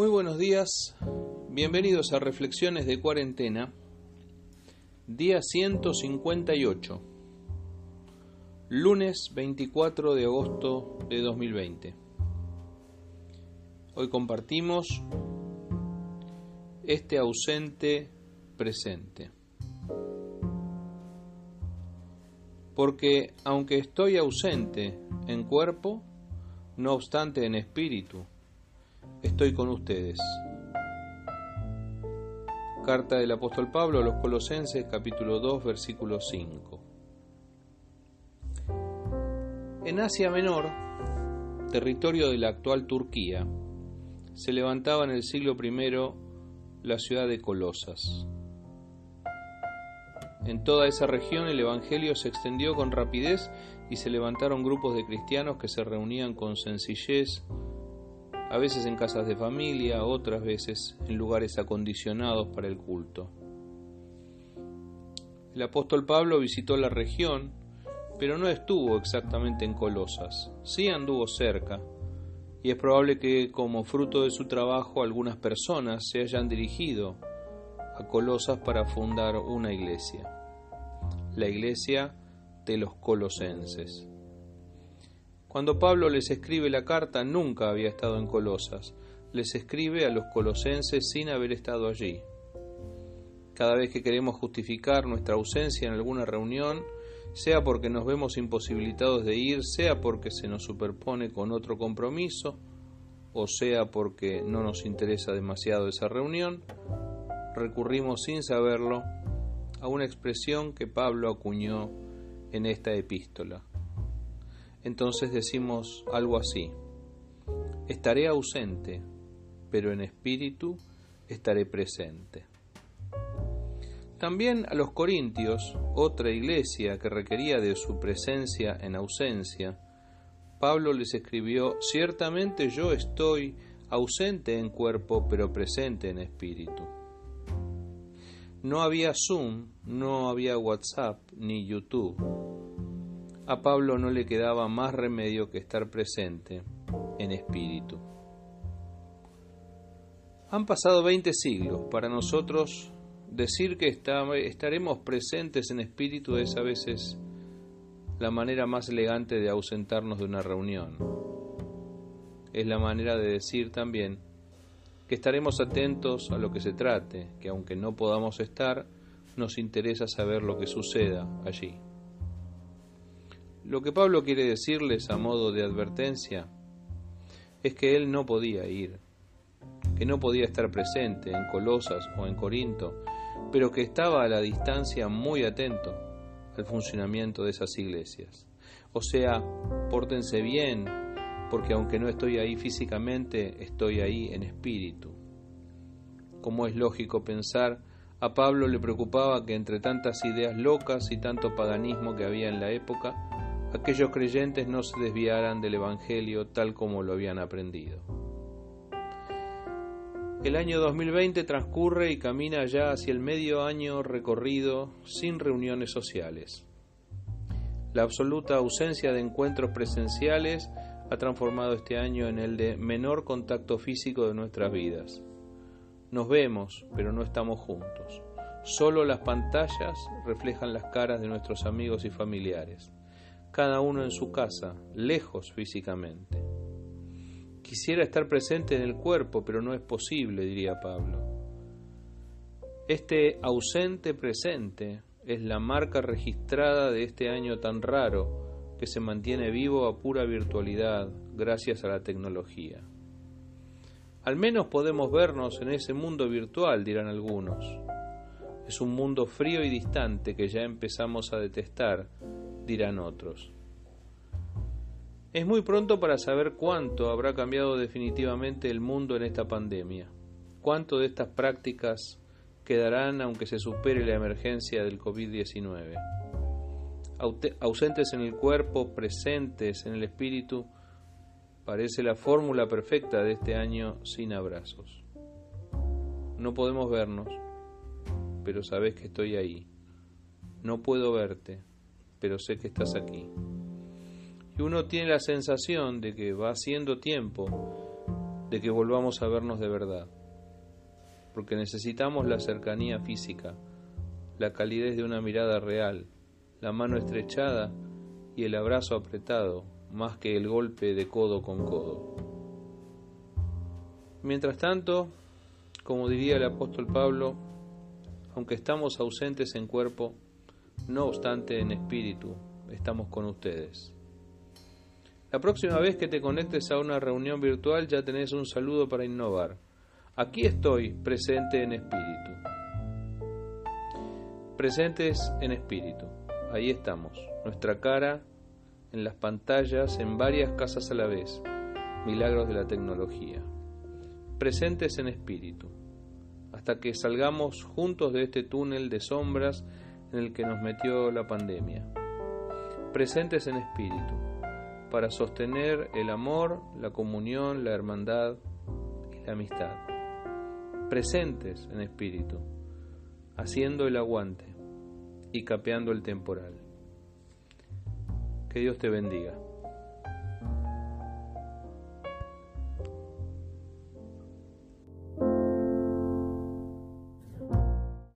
Muy buenos días, bienvenidos a Reflexiones de Cuarentena, día 158, lunes 24 de agosto de 2020. Hoy compartimos este ausente presente. Porque aunque estoy ausente en cuerpo, no obstante en espíritu, estoy con ustedes. Carta del apóstol Pablo a los Colosenses capítulo 2 versículo 5. En Asia Menor, territorio de la actual Turquía, se levantaba en el siglo I la ciudad de Colosas. En toda esa región el Evangelio se extendió con rapidez y se levantaron grupos de cristianos que se reunían con sencillez, a veces en casas de familia, otras veces en lugares acondicionados para el culto. El apóstol Pablo visitó la región, pero no estuvo exactamente en Colosas, sí anduvo cerca, y es probable que como fruto de su trabajo algunas personas se hayan dirigido a Colosas para fundar una iglesia, la iglesia de los colosenses. Cuando Pablo les escribe la carta nunca había estado en Colosas, les escribe a los colosenses sin haber estado allí. Cada vez que queremos justificar nuestra ausencia en alguna reunión, sea porque nos vemos imposibilitados de ir, sea porque se nos superpone con otro compromiso, o sea porque no nos interesa demasiado esa reunión, recurrimos sin saberlo a una expresión que Pablo acuñó en esta epístola. Entonces decimos algo así, estaré ausente, pero en espíritu estaré presente. También a los corintios, otra iglesia que requería de su presencia en ausencia, Pablo les escribió, ciertamente yo estoy ausente en cuerpo, pero presente en espíritu. No había Zoom, no había WhatsApp ni YouTube. A Pablo no le quedaba más remedio que estar presente en espíritu. Han pasado 20 siglos. Para nosotros decir que estaremos presentes en espíritu es a veces la manera más elegante de ausentarnos de una reunión. Es la manera de decir también que estaremos atentos a lo que se trate, que aunque no podamos estar, nos interesa saber lo que suceda allí. Lo que Pablo quiere decirles a modo de advertencia es que él no podía ir, que no podía estar presente en Colosas o en Corinto, pero que estaba a la distancia muy atento al funcionamiento de esas iglesias. O sea, pórtense bien, porque aunque no estoy ahí físicamente, estoy ahí en espíritu. Como es lógico pensar, a Pablo le preocupaba que entre tantas ideas locas y tanto paganismo que había en la época, aquellos creyentes no se desviaran del Evangelio tal como lo habían aprendido. El año 2020 transcurre y camina ya hacia el medio año recorrido sin reuniones sociales. La absoluta ausencia de encuentros presenciales ha transformado este año en el de menor contacto físico de nuestras vidas. Nos vemos, pero no estamos juntos. Solo las pantallas reflejan las caras de nuestros amigos y familiares, cada uno en su casa, lejos físicamente. Quisiera estar presente en el cuerpo, pero no es posible, diría Pablo. Este ausente presente es la marca registrada de este año tan raro que se mantiene vivo a pura virtualidad gracias a la tecnología. Al menos podemos vernos en ese mundo virtual, dirán algunos. Es un mundo frío y distante que ya empezamos a detestar, dirán otros. Es muy pronto para saber cuánto habrá cambiado definitivamente el mundo en esta pandemia, cuánto de estas prácticas quedarán aunque se supere la emergencia del COVID-19 ausentes en el cuerpo, presentes en el espíritu, parece la fórmula perfecta de este año sin abrazos. No podemos vernos, pero sabes que estoy ahí. No puedo verte, pero sé que estás aquí. Y uno tiene la sensación de que va haciendo tiempo de que volvamos a vernos de verdad, porque necesitamos la cercanía física, la calidez de una mirada real, la mano estrechada y el abrazo apretado, más que el golpe de codo con codo. Mientras tanto, como diría el apóstol Pablo, aunque estamos ausentes en cuerpo, no obstante en espíritu, estamos con ustedes. La próxima vez que te conectes a una reunión virtual ya tenés un saludo para innovar. Aquí estoy, presente en espíritu. Presentes en espíritu. Ahí estamos, nuestra cara en las pantallas en varias casas a la vez. Milagros de la tecnología. Presentes en espíritu. Hasta que salgamos juntos de este túnel de sombras en el que nos metió la pandemia. Presentes en espíritu para sostener el amor, la comunión, la hermandad y la amistad. Presentes en espíritu, haciendo el aguante y capeando el temporal. Que Dios te bendiga.